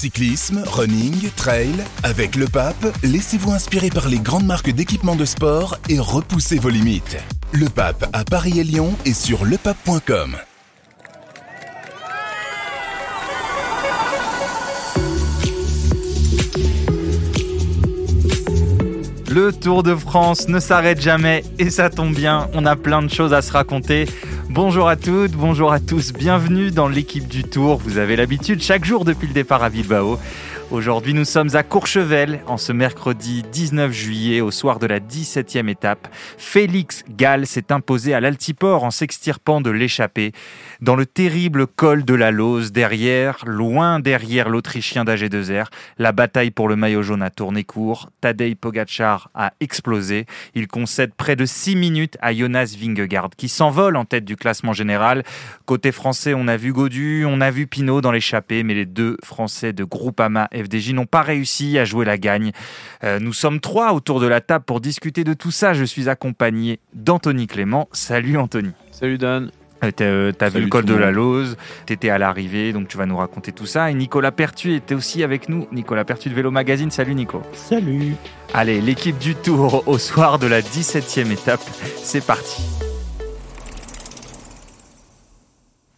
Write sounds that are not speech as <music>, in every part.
Cyclisme, running, trail, avec le pape, laissez-vous inspirer par les grandes marques d'équipements de sport et repoussez vos limites. Le pape à Paris et Lyon et sur lepape.com. Le Tour de France ne s'arrête jamais et ça tombe bien, on a plein de choses à se raconter. Bonjour à toutes, bonjour à tous, bienvenue dans l'équipe du Tour. Vous avez l'habitude chaque jour depuis le départ à Bilbao. Aujourd'hui, nous sommes à Courchevel, en ce mercredi 19 juillet, au soir de la 17e étape. Félix Gall s'est imposé à l'altiport en s'extirpant de l'échappée, dans le terrible col de la Lose, derrière, loin derrière l'Autrichien d'AG2R. La bataille pour le maillot jaune a tourné court. Tadej Pogacar a explosé. Il concède près de 6 minutes à Jonas Vingegaard, qui s'envole en tête du classement général. Côté français, on a vu Godu, on a vu Pinot dans l'échappée, mais les deux Français de Groupama FDJ n'ont pas réussi à jouer la gagne. Euh, nous sommes trois autour de la table pour discuter de tout ça. Je suis accompagné d'Anthony Clément. Salut Anthony. Salut Dan. Euh, euh, t'as vu le col de la Lose, t'étais à l'arrivée, donc tu vas nous raconter tout ça. Et Nicolas Pertu était aussi avec nous. Nicolas Pertu de Vélo Magazine. Salut Nico. Salut. Allez, l'équipe du Tour au soir de la 17e étape. C'est parti.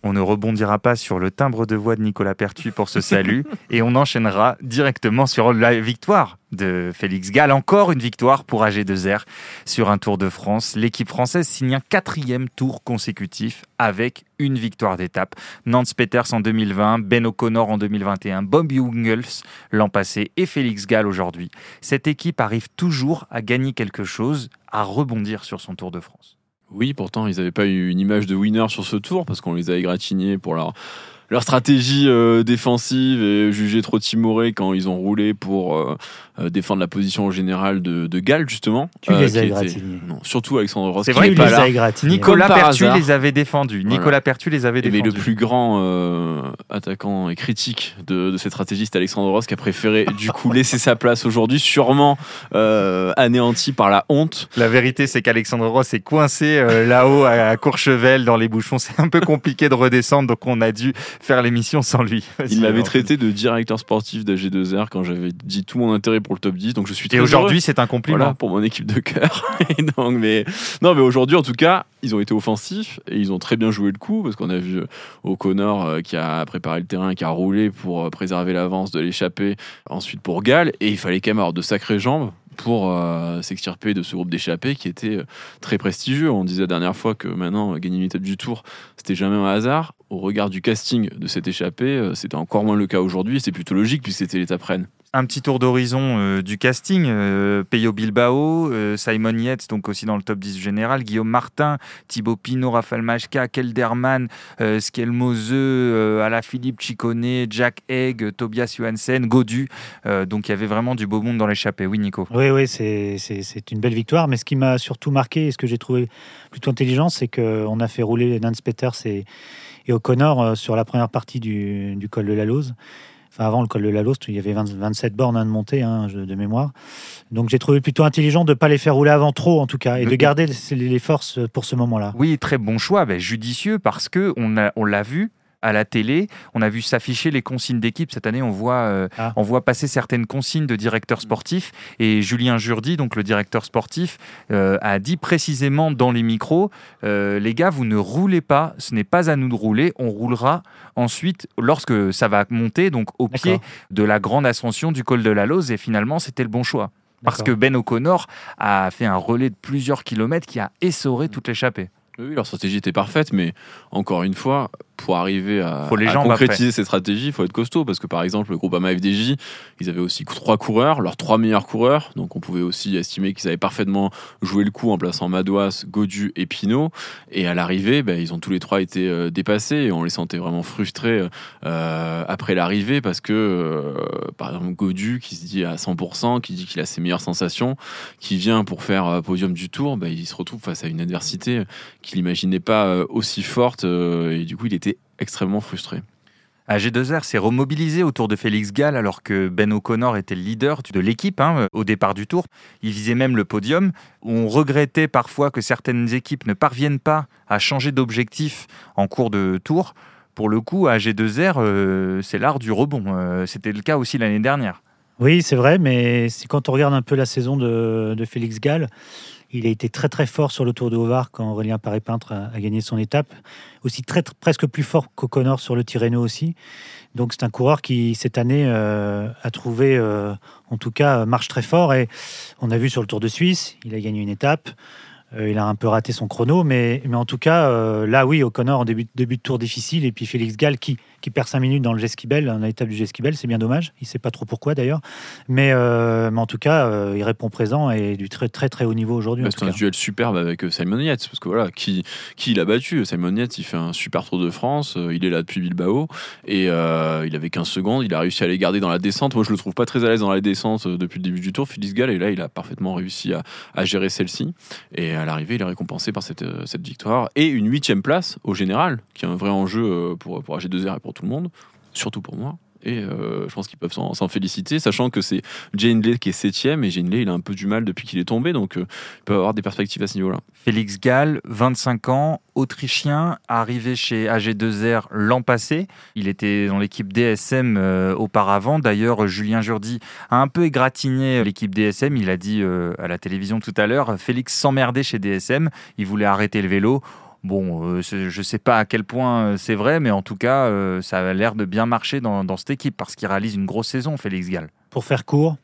On ne rebondira pas sur le timbre de voix de Nicolas Pertu pour ce salut <laughs> et on enchaînera directement sur la victoire de Félix Gall. Encore une victoire pour AG2R sur un Tour de France. L'équipe française signe un quatrième tour consécutif avec une victoire d'étape. Nance Peters en 2020, Ben O'Connor en 2021, Bob Jungels l'an passé et Félix Gall aujourd'hui. Cette équipe arrive toujours à gagner quelque chose, à rebondir sur son Tour de France. Oui, pourtant, ils n'avaient pas eu une image de winner sur ce tour parce qu'on les a égratignés pour leur leur stratégie euh, défensive est jugée trop timorée quand ils ont roulé pour euh, euh, défendre la position générale de, de Gall, justement. Tu les as Non, surtout Alexandre Ross. C'est vrai qu'il les a Nicolas Pertu les avait défendus. Nicolas Pertu les avait défendus. Mais le plus grand attaquant et critique de, de cette stratégie, c'est Alexandre Ross qui a préféré du coup <laughs> laisser sa place aujourd'hui, sûrement anéanti par la honte. La vérité, c'est qu'Alexandre Ross est coincé là-haut à Courchevel dans les bouchons. C'est un peu compliqué de redescendre, donc on a dû faire l'émission sans lui. <laughs> Il m'avait traité de directeur sportif d'AG2R quand j'avais dit tout mon intérêt pour le top 10. Donc je suis Et aujourd'hui, c'est un compliment. pour mon équipe de cœur. <laughs> donc, mais, non, mais aujourd'hui, en tout cas, ils ont été offensifs et ils ont très bien joué le coup parce qu'on a vu O'Connor euh, qui a préparé le terrain, qui a roulé pour euh, préserver l'avance de l'échappée, ensuite pour Gall. Et il fallait quand même avoir de sacrées jambes pour euh, s'extirper de ce groupe d'échappés qui était euh, très prestigieux. On disait la dernière fois que maintenant, gagner une étape du tour, c'était jamais un hasard. Au regard du casting de cette échappée, euh, c'était encore moins le cas aujourd'hui. C'est plutôt logique puisque c'était l'étape reine un petit tour d'horizon euh, du casting. Euh, Peyo Bilbao, euh, Simon Yates, donc aussi dans le top 10 général, Guillaume Martin, Thibaut Pinot, Raphaël Majka, Kelderman, Skelmose, Alaphilippe Chicone, Jack Egg, Tobias Johansen, Godu. donc il y avait vraiment du beau monde dans l'échappée. Oui, Nico Oui, oui, c'est une belle victoire. Mais ce qui m'a surtout marqué et ce que j'ai trouvé plutôt intelligent, c'est qu'on a fait rouler Nance Peters et, et O'Connor sur la première partie du, du col de la Lose. Enfin, avant le col de la Lost, il y avait 27 bornes à monter hein, de mémoire. Donc j'ai trouvé plutôt intelligent de ne pas les faire rouler avant trop, en tout cas, et de garder les forces pour ce moment-là. Oui, très bon choix, ben, judicieux, parce que on l'a on vu, à la télé. On a vu s'afficher les consignes d'équipe. Cette année, on voit, euh, ah. on voit passer certaines consignes de directeurs sportifs. Et Julien Jourdi, donc le directeur sportif, euh, a dit précisément dans les micros euh, les gars, vous ne roulez pas, ce n'est pas à nous de rouler, on roulera ensuite lorsque ça va monter, donc au pied de la grande ascension du col de la Lose. Et finalement, c'était le bon choix. Parce que Ben O'Connor a fait un relais de plusieurs kilomètres qui a essoré toute l'échappée. Oui, leur stratégie était parfaite, mais encore une fois, pour arriver à, concrétiser cette stratégie, il faut être costaud. Parce que par exemple, le groupe AMA FDJ, ils avaient aussi trois coureurs, leurs trois meilleurs coureurs, donc on pouvait aussi estimer qu'ils avaient parfaitement joué le coup en plaçant Madouas, Godu et Pinot. Et à l'arrivée, ben, ils ont tous les trois été euh, dépassés. Et on les sentait vraiment frustrés euh, après l'arrivée parce que, euh, par exemple, Godu qui se dit à 100%, qui dit qu'il a ses meilleures sensations, qui vient pour faire podium du tour, ben, il se retrouve face à une adversité qu'il n'imaginait pas aussi forte et du coup, il était extrêmement frustré. AG2R s'est remobilisé autour de Félix Gall alors que Ben O'Connor était le leader de l'équipe hein, au départ du tour. Il visait même le podium. On regrettait parfois que certaines équipes ne parviennent pas à changer d'objectif en cours de tour. pour le coup, à G2R, c'est l'art du rebond. C'était le cas aussi l'année dernière. Oui, c'est vrai, mais quand on regarde un peu la saison de, de Félix Gall, il a été très très fort sur le Tour de Hovar quand Aurélien Paré-Peintre a, gagné son étape. Aussi presque plus fort qu'O'Connor sur le Tirreno aussi. Donc c'est un coureur qui cette année euh, a trouvé, euh, en tout cas, marche très fort. Et on a vu sur le Tour de Suisse, il a gagné une étape. Euh, il a un peu raté son chrono, mais, mais en tout cas, là, oui, O'Connor en début, début de tour difficile, et puis Félix Gall qui, qui perd 5 minutes dans le Jesquibel, dans l'étape du Jesquibel, c'est bien dommage. Il ne sait pas trop pourquoi d'ailleurs. Mais, euh, mais, en tout cas, euh, il répond présent et du très très très haut niveau aujourd'hui. Bah, c'est un duel superbe avec euh, Simon Yates, parce que voilà, qui, qui l'a battu? Simon Yates, il fait un super Tour de France, il est là depuis Bilbao, et il avait 15 secondes, il a réussi à les garder dans la descente. Moi, je le trouve pas très à l'aise dans la descente depuis le début du Tour, Félix Gall, et là, il a parfaitement réussi à, à gérer celle-ci. Et à l'arrivée, il est récompensé par cette, cette victoire. Et une huitième place au général, qui est un vrai enjeu pour, pour AG2R et pour tout le monde surtout pour moi. Et euh, je pense qu'ils peuvent s'en féliciter, sachant que c'est Jane qui est septième et Jane il a un peu du mal depuis qu'il est tombé, donc euh, il peut avoir des perspectives à ce niveau-là. Félix Gall, 25 ans, autrichien, arrivé chez AG2R l'an passé. Il était dans l'équipe DSM euh, auparavant. D'ailleurs, Julien Jourdi a un peu égratigné l'équipe DSM. Il a dit à la télévision tout à l'heure, Félix s'emmerdait chez DSM, il voulait arrêter le vélo. Bon, euh, je ne sais pas à quel point euh, c'est vrai, mais en tout cas, euh, ça a l'air de bien marcher dans, cette équipe parce qu'il réalise une grosse saison, Félix Gall. Pour faire court,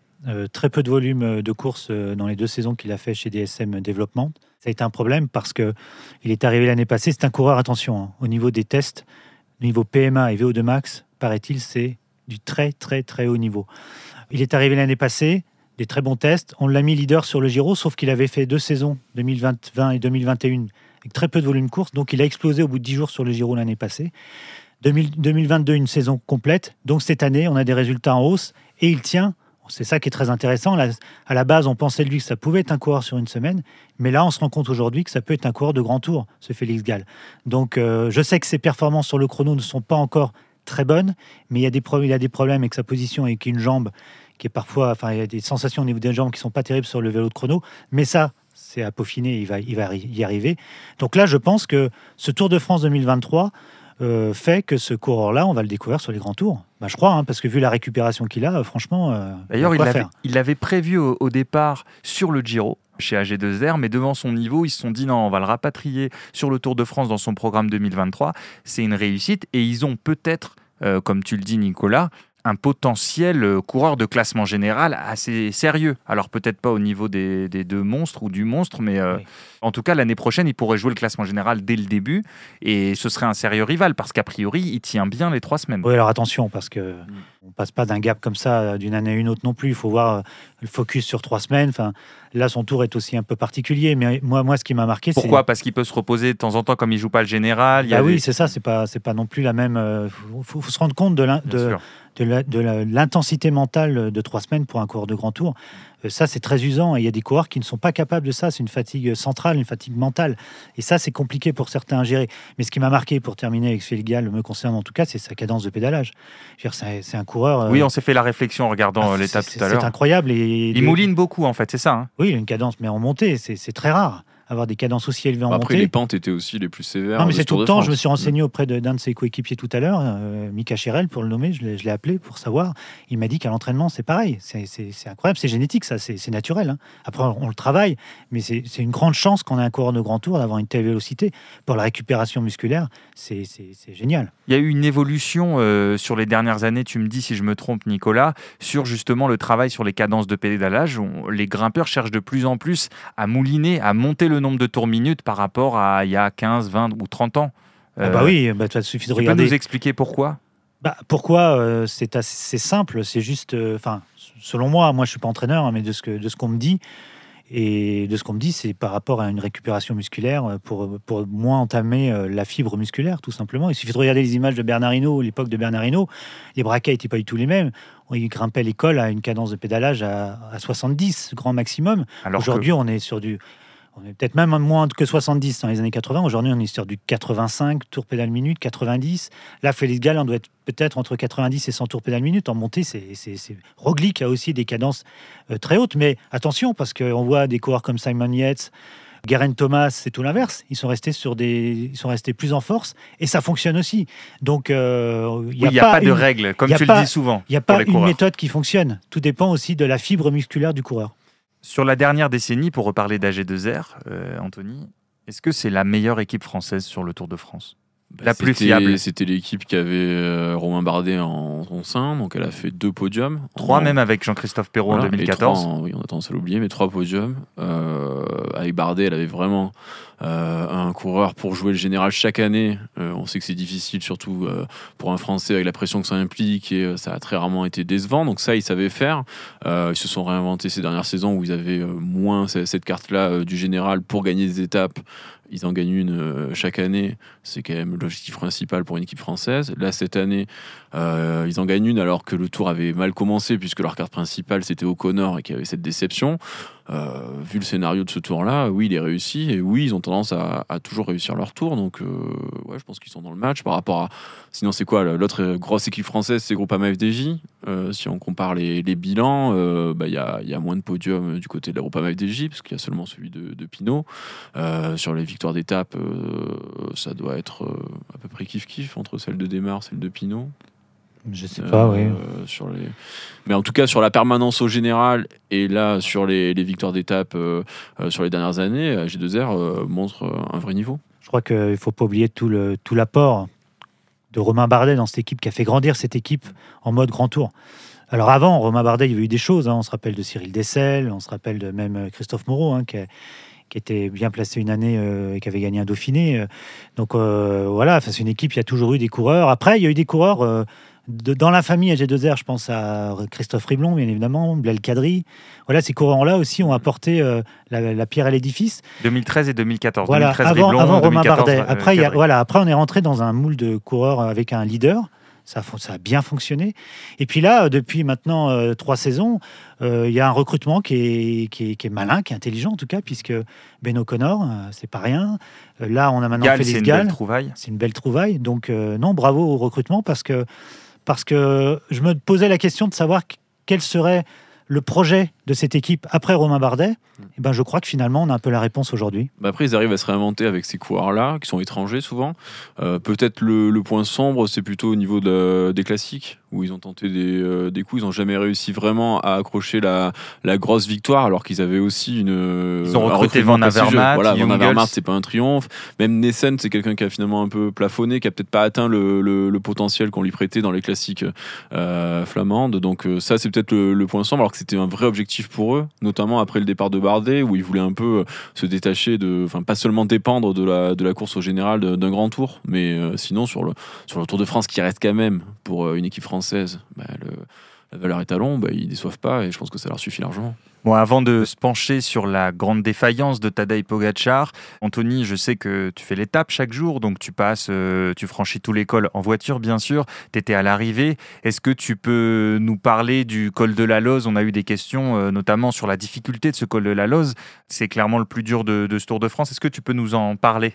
très peu de volume de course dans les deux saisons qu'il a fait chez DSM Développement. Ça a été un problème parce que il est arrivé l'année passée. C'est un coureur, attention, hein, au niveau des tests, au niveau PMA et VO2 max, paraît-il, c'est du très très très haut niveau. Il est arrivé l'année passée, des très bons tests. On l'a mis leader sur le Giro, sauf qu'il avait fait deux saisons, 2020 et 2021, très peu de volume course. Donc il a explosé au bout de 10 jours sur le Giro l'année passée. 2022, une saison complète. Donc cette année, on a des résultats en hausse et il tient. C'est ça qui est très intéressant. à la base, on pensait de lui que ça pouvait être un coureur sur une semaine, mais là, on se rend compte aujourd'hui que ça peut être un coureur de grand tour, ce Félix Gall. Donc, euh, je sais que ses performances sur le chrono ne sont pas encore très bonnes, mais il y a des, il a des problèmes avec sa position et qu'une jambe qui est parfois, enfin, il y a des sensations au niveau des jambes qui sont pas terribles sur le vélo de chrono, mais ça, c'est à peaufiner, il va, il va y arriver. Donc là, je pense que ce Tour de France 2023 euh, fait que ce coureur-là, on va le découvrir sur les grands tours. Bah, je crois, hein, parce que vu la récupération qu'il a, franchement. Euh, D'ailleurs, il, il, avait prévu au, départ sur le Giro chez AG2R, mais devant son niveau, ils se sont dit non, on va le rapatrier sur le Tour de France dans son programme 2023. C'est une réussite et ils ont peut-être, euh, comme tu le dis, Nicolas, un potentiel euh, coureur de classement général assez sérieux. Alors peut-être pas au niveau des, deux monstres ou du monstre, mais euh, en tout cas l'année prochaine, il pourrait jouer le classement général dès le début et ce serait un sérieux rival parce qu'a priori, il tient bien les trois semaines. Oui, alors attention parce que mm. on passe pas d'un gap comme ça euh, d'une année à une autre non plus. Il faut voir le focus sur trois semaines. Enfin, là, son tour est aussi un peu particulier. Mais moi, moi, ce qui m'a marqué, c'est pourquoi? Parce qu'il peut se reposer de temps en temps comme il joue pas le général. Ah oui, c'est ça. C'est pas, c'est pas non plus la même. Il faut, se rendre compte de, de l'intensité mentale de trois semaines pour un coureur de grand tour. Euh, ça, c'est très usant. Et il y a des coureurs qui ne sont pas capables de ça. C'est une fatigue centrale, une fatigue mentale. Et ça, c'est compliqué pour certains à gérer. Mais ce qui m'a marqué pour terminer avec Félix me concerne en tout cas, c'est sa cadence de pédalage. C'est un coureur. Euh, oui, on s'est fait la réflexion en regardant ah, l'étape tout à l'heure. C'est incroyable. Et il mouline beaucoup, en fait, c'est ça. Hein. oui, il a une cadence, mais en montée, c'est très rare avoir des cadences aussi élevées en Après, montée. les pentes étaient aussi les plus sévères. Non, mais c'est tout le temps. Je me suis renseigné auprès d'un de, ses coéquipiers tout à l'heure, euh, Mika Cherel, pour le nommer. Je l'ai appelé pour savoir. Il m'a dit qu'à l'entraînement, c'est pareil. C'est incroyable. C'est génétique, ça. C'est naturel. Hein. Après, on, le travaille, mais c'est une grande chance qu'on ait un coureur de grand tour d'avoir une telle vélocité. Pour la récupération musculaire, c'est génial. Il y a eu une évolution euh, sur les dernières années, tu me dis si je me trompe, Nicolas, sur justement le travail sur les cadences de pédalage. les grimpeurs cherchent de plus en plus à mouliner, à monter le nombre de tours minutes par rapport à il y a 15, 20 ou 30 ans. Ah bah euh, oui, bah, ça suffit de tu regarder. peux nous expliquer pourquoi? Bah, Pourquoi euh, C'est assez simple. C'est juste, euh, enfin, selon moi, moi je suis pas entraîneur, hein, mais de ce que de ce qu'on me dit et de ce qu'on me dit, c'est par rapport à une récupération musculaire pour pour moins entamer la fibre musculaire, tout simplement. Il suffit de regarder les images de Bernardino, l'époque de Bernardino. Les braquets n'étaient pas du tout les mêmes. Il grimpait l'école à une cadence de pédalage à, à 70 grand maximum. Aujourd'hui, on est sur du on est peut-être même moins que 70 dans les années 80. Aujourd'hui, on est sur du 85 tours pédale minute, 90. Là, Félix Gall, on doit être peut-être entre 90 et 100 tours pédale minute. En montée, c'est Roglic a aussi des cadences euh, très hautes. Mais attention, parce qu'on voit des coureurs comme Simon Yates, Guerin Thomas, c'est tout l'inverse. Ils sont restés sur des, ils sont restés plus en force et ça fonctionne aussi. Donc euh, il n'y a, pas, de règles, comme tu le dis souvent. Il n'y a pas une méthode qui fonctionne. Tout dépend aussi de la fibre musculaire du coureur. Sur la dernière décennie, pour reparler d'AG2R, euh, Anthony, est-ce que c'est la meilleure équipe française sur le Tour de France? Bah, la plus fiable. C'était l'équipe qui avait euh, Romain Bardet en son sein, donc elle a fait deux podiums. Trois même avec Jean-Christophe Perrault en 2014. oui, on a tendance à l'oublier, mais trois podiums. Euh, avec Bardet, elle avait vraiment euh, un coureur pour jouer le général chaque année. on sait que c'est difficile, surtout pour un Français avec la pression que ça implique, et ça a très rarement été décevant. Donc ça, ils savaient faire. ils se sont réinventés ces dernières saisons où ils avaient moins cette carte-là du général pour gagner des étapes ils en gagnent une euh, chaque année. C'est quand même l'objectif principal pour une équipe française. Là, cette année, euh, ils en gagnent une alors que le tour avait mal commencé puisque leur carte principale c'était O'Connor et qu'il y avait cette déception. Euh, vu le scénario de ce tour-là, oui, il est réussi et oui, ils ont tendance à, toujours réussir leur tour. Donc, ouais, je pense qu'ils sont dans le match par rapport à. Sinon, c'est quoi L'autre grosse équipe française, c'est Groupama FDJ. si on compare les, bilans, bah, il y, a, moins de podiums du côté de la Groupama FDJ parce qu'il y a seulement celui de, de Pinot. sur les victoire d'étape, euh, ça doit être euh, à peu près kiff-kiff entre celle de Démarre, celle de Pinot. Je sais pas, oui. Euh, sur les... Mais en tout cas, sur la permanence au général et là, sur les, victoires d'étape sur les dernières années, G2R montre un vrai niveau. Je crois qu'il ne faut pas oublier tout l'apport tout de Romain Bardet dans cette équipe qui a fait grandir cette équipe en mode grand tour. Alors avant, Romain Bardet, il y avait eu des choses. Hein. On se rappelle de Cyril Dessel, on se rappelle de même Christophe Moreau, hein, qui, a, qui était bien placé une année euh, et qui avait gagné un Dauphiné. Euh, donc euh, voilà, c'est une équipe, il y a toujours eu des coureurs. Après, il y a eu des coureurs dans la famille AG2R, je pense à Christophe Riblon, bien évidemment, Blaise Cadry. Voilà, ces coureurs-là aussi ont apporté la, pierre à l'édifice. 2013 et 2014. Voilà, avant, avant Romain Bardet. Après, voilà, après, on est rentré dans un moule de coureurs avec un leader. Ça, ça, a bien fonctionné. Et puis là, depuis maintenant euh, trois saisons, euh, il y a un recrutement qui est, qui, est, malin, qui est intelligent en tout cas, puisque Ben O'Connor, euh, c'est pas rien. là, on a maintenant fait les Gall. C'est une belle trouvaille. Donc, non, bravo au recrutement, parce que, parce que je me posais la question de savoir quel serait le projet de cette équipe après Romain Bardet, mm. eh ben je crois que finalement on a un peu la réponse aujourd'hui. Bah après ils arrivent à se réinventer avec ces coureurs-là, qui sont étrangers souvent. Euh, peut-être le, point sombre, c'est plutôt au niveau des classiques, où ils ont tenté des, euh, des coups, ils n'ont jamais réussi vraiment à accrocher la, la grosse victoire, alors qu'ils avaient aussi une... Ils ont recruté Van Avermaet. Voilà, Van Avermaet, c'est pas un triomphe. Même Nessen, c'est quelqu'un qui a finalement un peu plafonné, qui a peut-être pas atteint le, le, potentiel qu'on lui prêtait dans les classiques euh, flamandes. Donc ça, c'est peut-être le, le point sombre, alors que c'était un vrai objectif pour eux, notamment après le départ de Bardet, où ils voulaient un peu euh, se détacher de, enfin pas seulement dépendre de la, de la course au général d'un grand tour, mais euh, sinon sur le, sur le Tour de France qui reste quand même pour euh, une équipe française, bah, la valeur étalon, bah, ils déçoivent pas et je pense que ça leur suffit largement. Avant de se pencher sur la grande défaillance de Tadej Pogacar, Anthony, je sais que tu fais l'étape chaque jour, donc tu passes, euh, tu franchis tout l'école en voiture, bien sûr. Tu étais à l'arrivée. Est-ce que tu peux nous parler du col de la Loze On a eu des questions, euh, notamment sur la difficulté de ce col de la Loze. C'est clairement le plus dur de, ce Tour de France. Est-ce que tu peux nous en parler?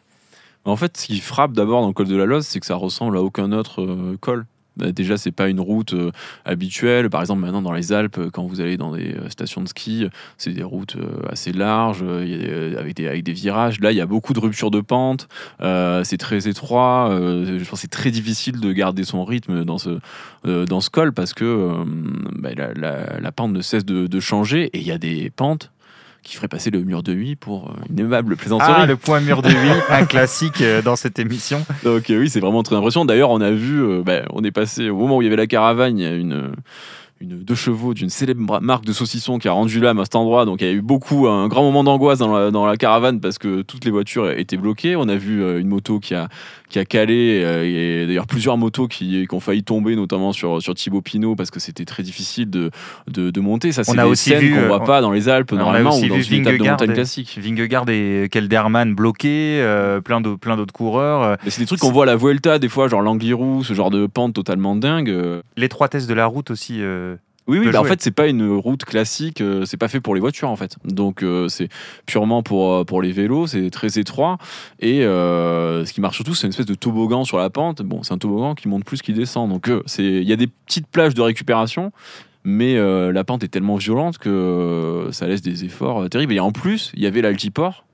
En fait, ce qui frappe d'abord dans le col de la Loze, c'est que ça ressemble à aucun autre euh, col. Bah, déjà c'est pas une route euh, habituelle. Par exemple maintenant dans les Alpes quand vous allez dans des euh, stations de ski c'est des routes euh, assez larges avec des, avec des virages. Là il y a beaucoup de ruptures de pente c'est très étroit je pense c'est très difficile de garder son rythme dans ce dans ce col parce que bah, la, pente ne cesse de, de changer et il y a des pentes qui ferait passer le mur de 8 pour euh, une aimable plaisanterie. Ah, le point mur de 8, un classique euh, dans cette émission. Donc euh, oui, c'est vraiment très impressionnant. D'ailleurs, on a vu, ben, on est passé au moment où il y avait la caravane, il y a une une deux chevaux d'une célèbre marque de saucisson qui a rendu l'âme à cet endroit. Donc il y a eu beaucoup, un grand moment d'angoisse dans la, dans la, caravane parce que toutes les voitures étaient bloquées. On a vu une moto qui a, qui a calé, euh, et d'ailleurs plusieurs motos qui, qui, ont failli tomber, notamment sur, sur Thibaut Pinot, parce que c'était très difficile de, de, de monter. Ça, c'est des scènes qu'on voit euh, pas dans les Alpes, normalement, ou dans une étape de montagne classique. Vingegaard et Kelderman bloqués, euh, plein d'autres coureurs. Mais c'est des trucs qu'on voit à la Vuelta, des fois, genre l'Angliru, ce genre de pente totalement dingue. L'étroitesse de la route aussi. Oui, oui, bah, en fait, c'est pas une route classique, euh, c'est pas fait pour les voitures en fait. Donc euh, c'est purement pour, euh, pour les vélos, c'est très étroit. Et ce qui marche surtout, c'est une espèce de toboggan sur la pente. Bon, c'est un toboggan qui monte plus qu'il descend. Donc il y a des petites plages de récupération, mais la pente est tellement violente que ça laisse des efforts terribles. Et en plus, il y avait l'altiport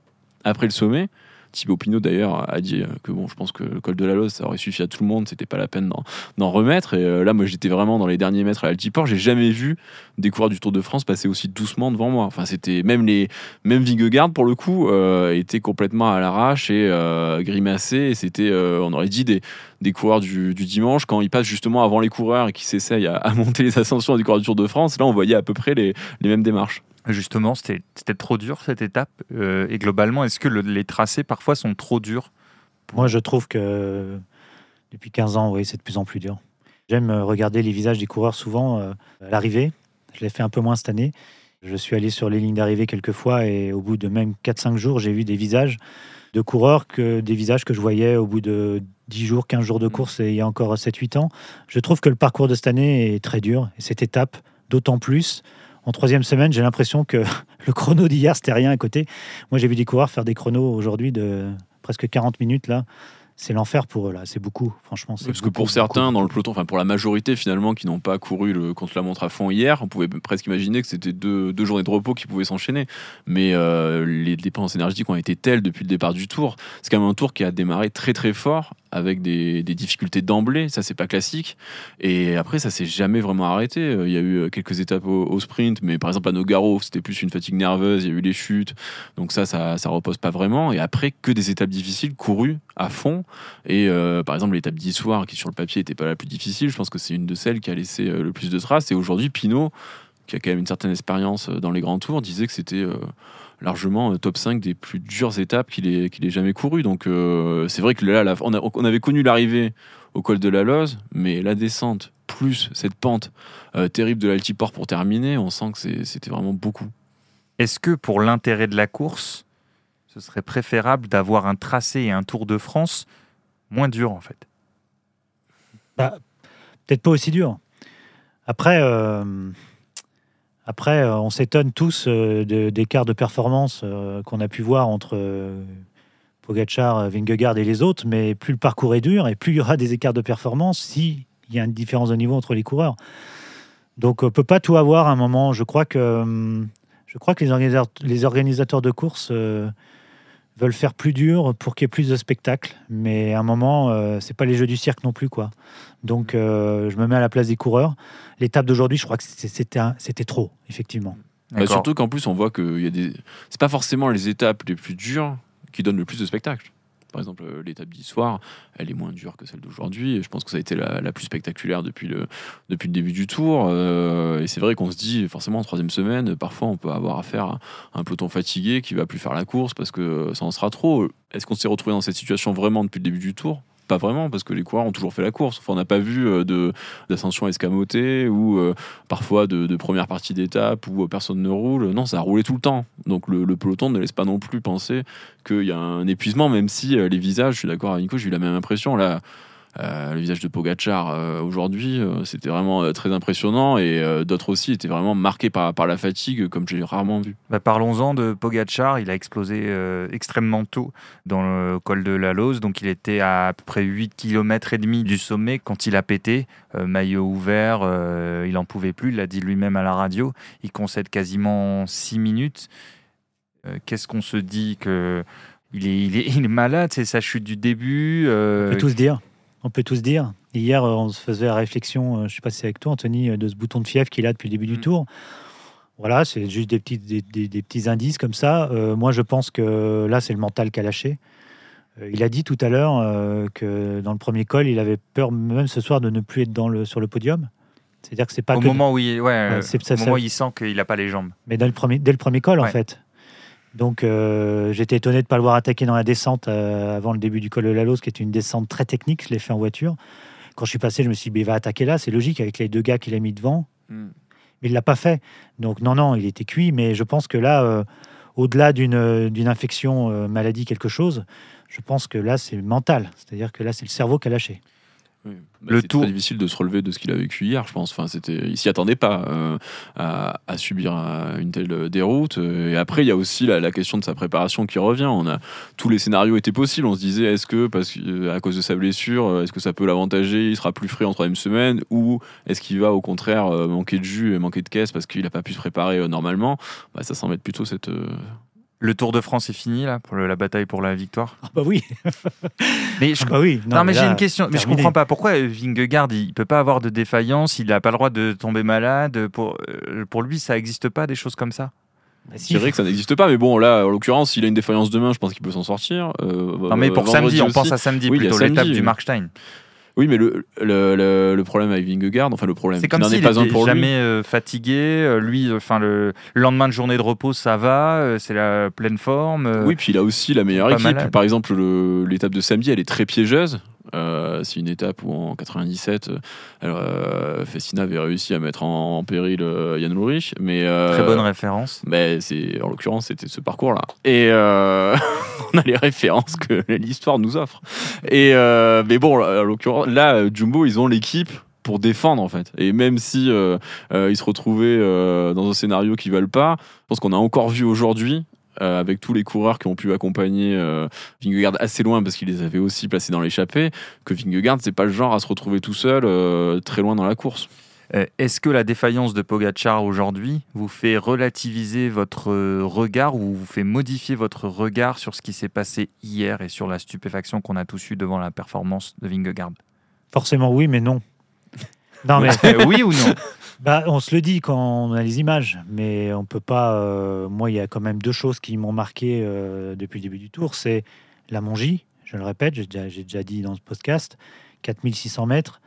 après le sommet. Thibaut Pinot d'ailleurs a dit que bon, je pense que le col de la Loze ça aurait suffi à tout le monde, c'était pas la peine d'en remettre. Et euh, là, moi j'étais vraiment dans les derniers mètres à l'altiport, j'ai jamais vu des coureurs du Tour de France passer aussi doucement devant moi. Enfin, c'était même les même Vingegaard pour le coup euh, était complètement à l'arrache et euh, grimacé. C'était, on aurait dit des, des coureurs du, dimanche quand ils passent justement avant les coureurs et qui s'essayent à, monter les ascensions du du Tour de France. Là, on voyait à peu près les, les mêmes démarches. Justement, c'était trop dur cette étape. Euh, et globalement, est-ce que les tracés parfois sont trop durs Moi, je trouve que depuis 15 ans, oui, c'est de plus en plus dur. J'aime regarder les visages des coureurs souvent euh, à l'arrivée. Je l'ai fait un peu moins cette année. Je suis allé sur les lignes d'arrivée quelques fois et au bout de même 4-5 jours, j'ai vu des visages de coureurs que des visages que je voyais au bout de 10 jours, 15 jours de mmh. course et il y a encore 7-8 ans. Je trouve que le parcours de cette année est très dur et cette étape d'autant plus en troisième semaine, j'ai l'impression que <laughs> le chrono d'hier, c'était rien à côté. Moi, j'ai vu des coureurs faire des chronos aujourd'hui de presque 40 minutes là c'est l'enfer pour eux là. C'est beaucoup, franchement. parce que pour certains dans le peloton, enfin pour la majorité finalement qui n'ont pas couru le contre la montre à fond hier, on pouvait presque imaginer que c'était deux, journées de repos qui pouvaient s'enchaîner. Mais euh, les dépenses énergétiques ont été telles depuis le départ du Tour. C'est quand même un Tour qui a démarré très très fort avec des, difficultés d'emblée. Ça c'est pas classique. Et après ça s'est jamais vraiment arrêté. Euh, il y a eu euh, quelques étapes au, sprint, mais par exemple à Nogaro c'était plus une fatigue nerveuse. Il y a eu les chutes, donc ça ça ça repose pas vraiment. Et après que des étapes difficiles courues à fond. Et euh, par exemple, l'étape d'Issoire, qui sur le papier n'était pas la plus difficile, je pense que c'est une de celles qui a laissé le plus de traces. Et aujourd'hui, Pinot, qui a quand même une certaine expérience dans les grands tours, disait que c'était largement top 5 des plus dures étapes qu'il ait, qu'il ait jamais couru. Donc c'est vrai que là, on, on, avait connu l'arrivée au col de la Loze, mais la descente, plus cette pente terrible de l'altiport pour terminer, on sent que c'était vraiment beaucoup. Est-ce que pour l'intérêt de la course, ce serait préférable d'avoir un tracé et un Tour de France moins dur en fait? Bah, Peut-être pas aussi dur. Après, euh, après euh, on s'étonne tous euh, des écarts de performance qu'on a pu voir entre Pogacar, Vingegaard et les autres, mais plus le parcours est dur et plus il y aura des écarts de performance s'il y a une différence de niveau entre les coureurs. Donc on peut pas tout avoir à un moment. Je crois que, je crois que les, organisateurs, les organisateurs de course veulent faire plus dur pour qu'il y ait plus de spectacles. Mais à un moment, euh, c'est pas les jeux du cirque non plus, quoi. Donc, euh, je me mets à la place des coureurs. L'étape d'aujourd'hui, je crois que c'était trop, effectivement. Bah, surtout qu'en plus, on voit que y a des. C'est pas forcément les étapes les plus dures qui donnent le plus de spectacles. Par exemple, euh, l'étape d'histoire, elle est moins dure que celle d'aujourd'hui. Je pense que ça a été la, plus spectaculaire depuis le, depuis le début du tour. Euh, et c'est vrai qu'on se dit, forcément, en troisième semaine, parfois on peut avoir affaire à un peloton fatigué qui va plus faire la course parce que ça en sera trop. Est-ce qu'on s'est retrouvé dans cette situation vraiment depuis le début du tour? Pas vraiment, parce que les coureurs ont toujours fait la course. On n'a pas vu euh, d'ascension escamotée ou euh, parfois de, première partie d'étape où personne ne roule. Non, ça a roulé tout le temps. Donc le, peloton ne laisse pas non plus penser qu'il y a un épuisement, même si euh, les visages, je suis d'accord avec Nico, j'ai eu la même impression. Là, euh, le visage de Pogachar euh, aujourd'hui, euh, c'était vraiment très impressionnant et d'autres aussi étaient vraiment marqués par, par la fatigue comme j'ai rarement vu. Bah, parlons-en de Pogachar, il a explosé extrêmement tôt dans le col de la Lose, donc il était à, à peu près 8 km et demi du sommet quand il a pété, maillot ouvert, il en pouvait plus, il l'a dit lui-même à la radio, il concède quasiment 6 minutes. Qu'est-ce qu'on se dit que il est, il est, il est malade, c'est sa chute du début. On peut tous dire on peut tous dire. Hier, on se faisait la réflexion, euh, je ne sais pas si c'est avec toi, Anthony, euh, de ce bouton de fièvre qu'il a depuis le début du mm. tour. Voilà, c'est juste des petits, des, petits indices comme ça. Euh, moi, je pense que là, c'est le mental qui a lâché. il a dit tout à l'heure que dans le premier col, il avait peur, même ce soir, de ne plus être dans le, sur le podium. C'est-à-dire que c'est pas au moment où il, ouais, au moment il sent qu'il n'a pas les jambes. Mais dès le premier, dès le premier col, en fait. Donc euh, j'étais étonné de ne pas le voir attaquer dans la descente euh, avant le début du col de la Lose, qui est une descente très technique. Je l'ai fait en voiture. Quand je suis passé, je me suis dit, il va attaquer là, c'est logique avec les deux gars qu'il a mis devant. Hmm. Mais il l'a pas fait. Donc non, non, il était cuit. Mais je pense que là, euh, au-delà d'une infection, maladie, quelque chose, je pense que là, c'est mental. C'est-à-dire que là, c'est le cerveau qui a lâché. Oui. Bah, le tour. très difficile de se relever de ce qu'il a vécu hier, je pense. Enfin, c'était, il s'y attendait pas euh, à, à, subir euh, une telle déroute. Et après, il y a aussi la, question de sa préparation qui revient. On a tous les scénarios étaient possibles. On se disait, est-ce que parce euh, à cause de sa blessure, est-ce que ça peut l'avantager? Il sera plus frais en troisième semaine, ou est-ce qu'il va au contraire manquer de jus et manquer de caisse parce qu'il n'a pas pu se préparer normalement? Bah, Ça semble être plutôt cette Le Tour de France est fini là pour la bataille pour la victoire? Ah bah oui. <laughs> mais je... Ah bah oui. Non, mais, j'ai une question. Mais je comprends pas pourquoi Vingegaard il peut pas avoir de défaillance, il n'a pas le droit de tomber malade? Pour euh, pour lui ça n'existe pas des choses comme ça? Bah, c'est vrai que ça n'existe pas, mais bon, là, en l'occurrence, s'il a une défaillance demain, je pense qu'il peut s'en sortir. Euh, non, mais pour samedi, on pense à samedi plutôt, l'étape du Markstein. Oui, mais le, le, le, problème avec Vingegaard, enfin le problème, c'est comme s'il n'était jamais euh, fatigué. Euh, lui, enfin le, lendemain de journée de repos, ça va, euh, c'est la pleine forme. oui, puis il a aussi la meilleure équipe. Par exemple, l'étape de samedi, elle est très piégeuse. Euh, c'est une étape où en 97, euh, Fessina avait réussi à mettre en, péril euh, Yann Ulrich. Mais, Très bonne référence. Mais c'est, en l'occurrence, c'était ce parcours-là. Et <laughs> on a les références que l'histoire nous offre. Et, mais bon, en l'occurrence, là, Jumbo, ils ont l'équipe pour défendre en fait. Et même si ils se retrouvaient dans un scénario qui ne valent pas, je pense qu'on a encore vu aujourd'hui euh, avec tous les coureurs qui ont pu accompagner euh, Vingegaard assez loin parce qu'il les avait aussi placés dans l'échappée, que Vingegaard, c'est pas le genre à se retrouver tout seul euh, très loin dans la course. Est-ce que la défaillance de Pogacar aujourd'hui vous fait relativiser votre regard ou vous fait modifier votre regard sur ce qui s'est passé hier et sur la stupéfaction qu'on a tous eu devant la performance de Vingegaard? Forcément oui, mais non. Non <laughs> mais oui ou non? Bah, on se le dit quand on a les images, mais on peut pas. Euh, moi, il y a quand même deux choses qui m'ont marqué euh, depuis le début du tour. C'est la Mongie, je le répète, j'ai déjà, déjà, dit dans ce podcast, 4600 mètres,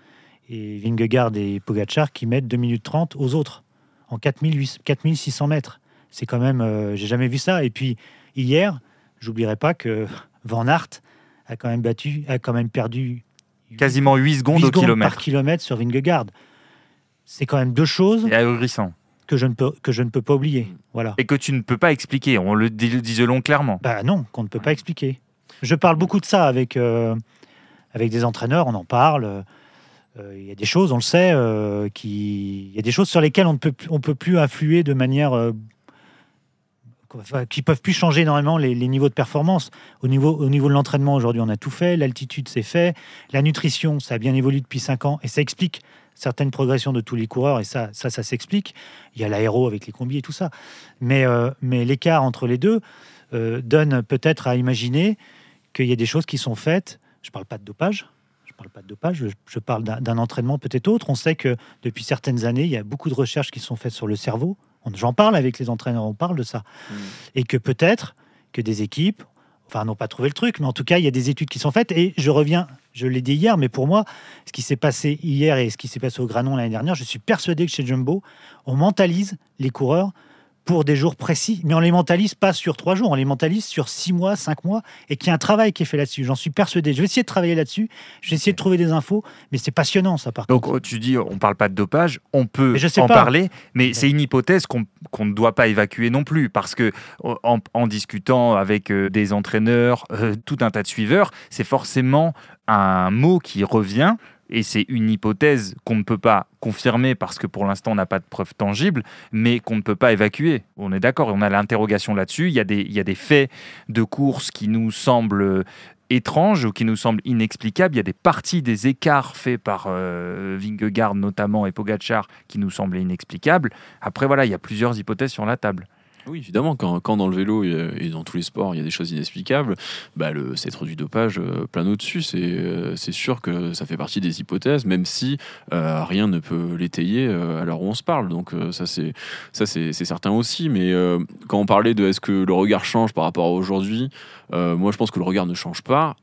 et Vingegaard et Pogachar qui mettent 2 minutes 30 aux autres en 4600 mètres. C'est quand même, euh, j'ai jamais vu ça. Et puis hier, j'oublierai pas que <laughs> Van Aert a quand même battu, a quand même perdu quasiment 8 secondes, au kilomètre. par kilomètre sur Vingegaard c'est quand même deux choses que je ne peux que je ne peux pas oublier. Voilà. Et que tu ne peux pas expliquer. On le dit long clairement. Bah non, qu'on ne peut pas expliquer. Je parle beaucoup de ça avec euh, avec des entraîneurs. On en parle. Euh, il y a des choses, on le sait, euh, qui il y a des choses sur lesquelles on ne peut on peut plus influer de manière qui peuvent plus changer énormément les, les, niveaux de performance. Au niveau, au niveau de l'entraînement, aujourd'hui, on a tout fait. L'altitude, c'est fait. La nutrition, ça a bien évolué depuis 5 ans et ça explique certaines progressions de tous les coureurs, et ça, ça, ça s'explique. Il y a l'aéro avec les combis et tout ça. Mais, euh, mais l'écart entre les deux euh, donne peut-être à imaginer qu'il y a des choses qui sont faites. Je ne parle pas de dopage. Je parle pas de dopage, je, parle d'un entraînement peut-être autre. On sait que depuis certaines années, il y a beaucoup de recherches qui sont faites sur le cerveau. J'en parle avec les entraîneurs, on parle de ça. Mmh. Et que peut-être que des équipes enfin, n'ont pas trouvé le truc, mais en tout cas, il y a des études qui sont faites. Et je reviens, je l'ai dit hier, mais pour moi, ce qui s'est passé hier et ce qui s'est passé au Granon l'année dernière, je suis persuadé que chez Jumbo, on mentalise les coureurs pour des jours précis, mais on les mentalise pas sur trois jours, on les mentalise sur six mois, cinq mois, et qu'il y a un travail qui est fait là-dessus. J'en suis persuadé. Je vais essayer de travailler là-dessus, je vais essayer de trouver des infos, mais c'est passionnant ça par Donc tu dis, on parle pas de dopage, on peut en parler, mais c'est une hypothèse qu'on ne doit pas évacuer non plus, parce que en, discutant avec euh, des entraîneurs, euh, tout un tas de suiveurs, c'est forcément un mot qui revient et c'est une hypothèse qu'on ne peut pas confirmer parce que pour l'instant on n'a pas de preuves tangibles, mais qu'on ne peut pas évacuer. On est d'accord, on a l'interrogation là-dessus. Il, y a des, faits de course qui nous semblent étranges ou qui nous semblent inexplicables. Il y a des parties des écarts faits par euh, Vingegaard notamment et Pogachar qui nous semblent inexplicables. Après voilà, il y a plusieurs hypothèses sur la table. Oui, évidemment, quand, dans le vélo et dans tous les sports, il y a des choses inexplicables, bah le, c'est trop du dopage euh, plein au-dessus. C'est, euh, c'est sûr que ça fait partie des hypothèses, même si euh, rien ne peut l'étayer à l'heure où on se parle. Donc ça, c'est, ça c'est, c'est certain aussi. Mais quand on parlait de est-ce que le regard change par rapport à aujourd'hui, moi je pense que le regard ne change pas.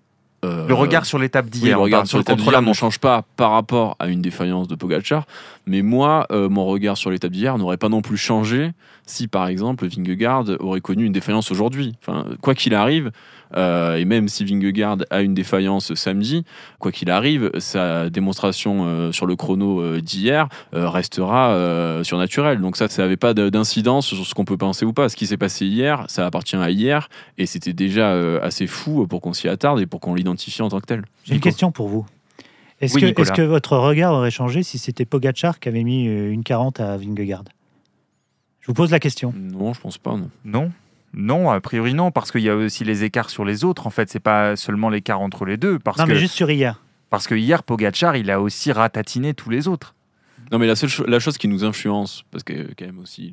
Le regard sur l'étape d'hier, le regard sur l'étape d'hier ne change pas par rapport à une défaillance de Pogacar, mais moi, mon regard sur l'étape d'hier n'aurait pas non plus changé si par exemple Vingegaard aurait connu une défaillance aujourd'hui. Enfin, quoi qu'il arrive, euh, et même si Vingegaard a une défaillance samedi, quoi qu'il arrive, sa démonstration euh, sur le chrono euh, d'hier restera surnaturelle. Donc ça, ça n'avait pas d'incidence sur ce qu'on peut penser ou pas. Ce qui s'est passé hier, ça appartient à hier, et c'était déjà assez fou pour qu'on s'y attarde et pour qu'on l'identifie en tant que tel. J'ai une question pour vous. Est-ce que, est que, votre regard aurait changé si c'était Pogachar qui avait mis une 40 à Vingegaard? Je vous pose la question. Non, je pense pas. Non. Non. Non, a priori non, parce qu'il y a aussi les écarts sur les autres. En fait, c'est pas seulement l'écart entre les deux. Parce non, mais juste sur hier. Parce que hier, Pogachar, il a aussi ratatiné tous les autres. Non, mais la seule la chose qui nous influence, parce que quand même aussi,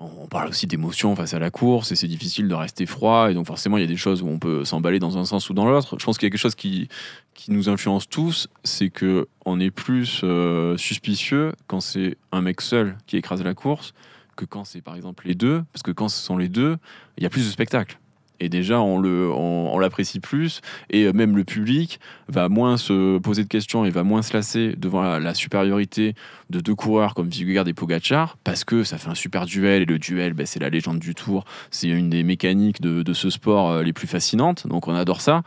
on parle aussi d'émotion face à la course et c'est difficile de rester froid et donc forcément il y a des choses où on peut s'emballer dans un sens ou dans l'autre. Je pense qu'il y a quelque chose qui, qui nous influence tous, c'est que on est plus euh, suspicieux quand c'est un mec seul qui écrase la course que quand c'est par exemple les deux, parce que quand ce sont les deux, il y a plus de spectacle et déjà on le on, l'apprécie plus. Et euh, même le public va moins se poser de questions et va moins se lasser devant la, supériorité de deux coureurs comme Vingegaard et Pogacar parce que ça fait un super duel. Et le duel ben, c'est la légende du tour. C'est une des mécaniques de, de ce sport euh, les plus fascinantes. Donc on adore ça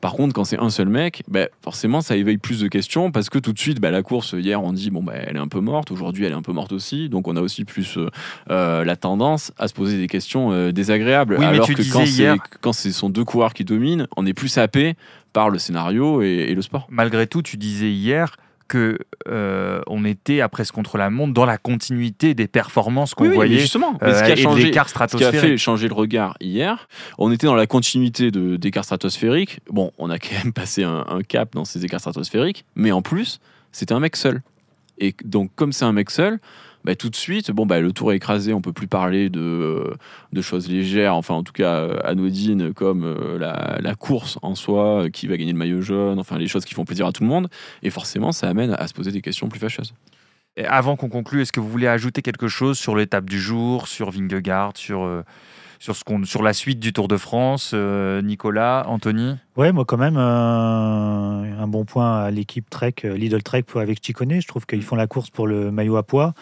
par contre, quand c'est un seul mec, bah, forcément, ça éveille plus de questions parce que tout de suite, bah, la course, hier, on dit, bon, bah, elle est un peu morte, aujourd'hui, elle est un peu morte aussi. Donc, on a aussi plus euh, euh, la tendance à se poser des questions euh, désagréables. Alors que quand, hier... quand ce sont deux coureurs qui dominent, on est plus happé par le scénario et, et le sport. Malgré tout, tu disais hier, que euh, on était à presque contre la montre dans la continuité des performances qu'on voyait justement ce qui a changé, ce qui a fait changer le regard hier on était dans la continuité de d'écarts stratosphériques bon on a <laughs> quand même passé un, un cap dans ces écarts stratosphériques mais en plus c'était un mec seul. Et donc comme c'est un mec seul bah, tout de suite, bon, bah, le tour est écrasé, on peut plus parler de, de choses légères, enfin en tout cas euh, anodines comme euh, la, la, course en soi, euh, qui va gagner le maillot jaune, enfin les choses qui font plaisir à tout le monde. Et forcément, ça amène à se poser des questions plus fâcheuses. Et avant qu'on conclue, est-ce que vous voulez ajouter quelque chose sur l'étape du jour, sur Vingegaard, sur, sur, ce qu'on, sur la suite du Tour de France Nicolas, Anthony? Ouais, moi quand même, un bon point à l'équipe Trek, Lidl Trek avec Chicone. Je trouve qu'ils font la course pour le maillot à poids.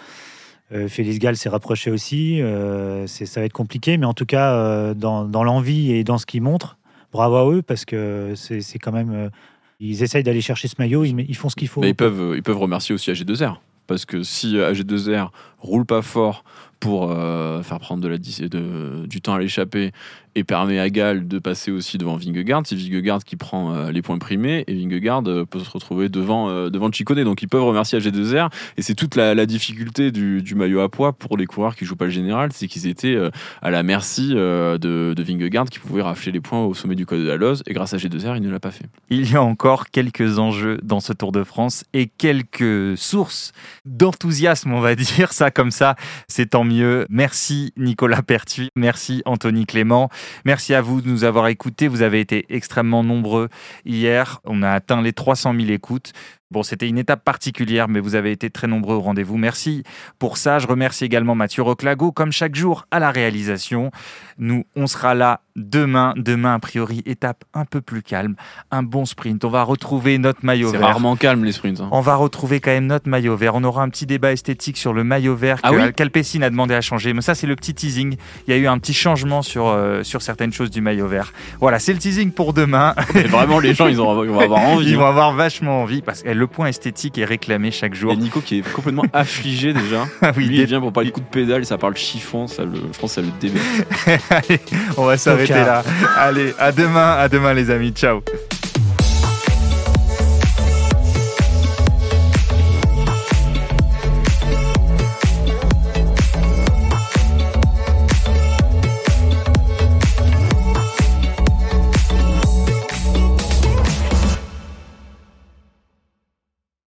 Euh, Félix Gall s'est rapproché aussi. Euh, ça va être compliqué, mais en tout cas, euh, dans, l'envie et dans ce qu'ils montrent, bravo à eux parce que c'est quand même. ils essayent d'aller chercher ce maillot, ils, font ce qu'il faut. Mais ils peuvent, ils peuvent remercier aussi AG2R. Parce que si AG2R roule pas fort pour faire prendre de la, du temps à l'échappée et permet à Gall de passer aussi devant Vingegaard. C'est Vingegaard qui prend euh, les points primés et Vingegaard euh, peut se retrouver devant, euh, devant Chicone. Donc ils peuvent remercier AG2R et c'est toute la, difficulté du, du, maillot à poids pour les coureurs qui jouent pas le général, c'est qu'ils étaient à la merci de, de, Vingegaard qui pouvait rafler les points au sommet du col de la Loze et grâce à AG2R, il ne l'a pas fait. Il y a encore quelques enjeux dans ce Tour de France et quelques sources d'enthousiasme, on va dire ça comme ça. C'est tant mieux. Merci Nicolas Pertuis, merci Anthony Clément. Merci à vous de nous avoir écoutés. Vous avez été extrêmement nombreux hier. On a atteint les 300 000 écoutes. Bon, c'était une étape particulière, mais vous avez été très nombreux au rendez-vous. Merci pour ça. Je remercie également Mathieu Roclago, comme chaque jour, à la réalisation. Nous, on sera là demain. Demain, a priori, étape un peu plus calme. Un bon sprint. On va retrouver notre maillot vert. C'est rarement calme, les sprints. Hein. On va retrouver quand même notre maillot vert. On aura un petit débat esthétique sur le maillot vert ah que oui a demandé à changer. Mais ça, c'est le petit teasing. Il y a eu un petit changement sur, euh, sur certaines choses du maillot vert. Voilà, c'est le teasing pour demain. vraiment, les gens, ils, vont avoir <laughs> envie. Ils vont avoir vachement envie parce que le point esthétique est réclamé chaque jour. Et Nico qui est complètement <laughs> affligé déjà. Ah oui, Lui, il vient pour parler du coup de pédale, ça parle chiffon, ça le, je pense que ça le débute. <laughs> on va s'arrêter là. Allez, à demain, à demain les amis, ciao.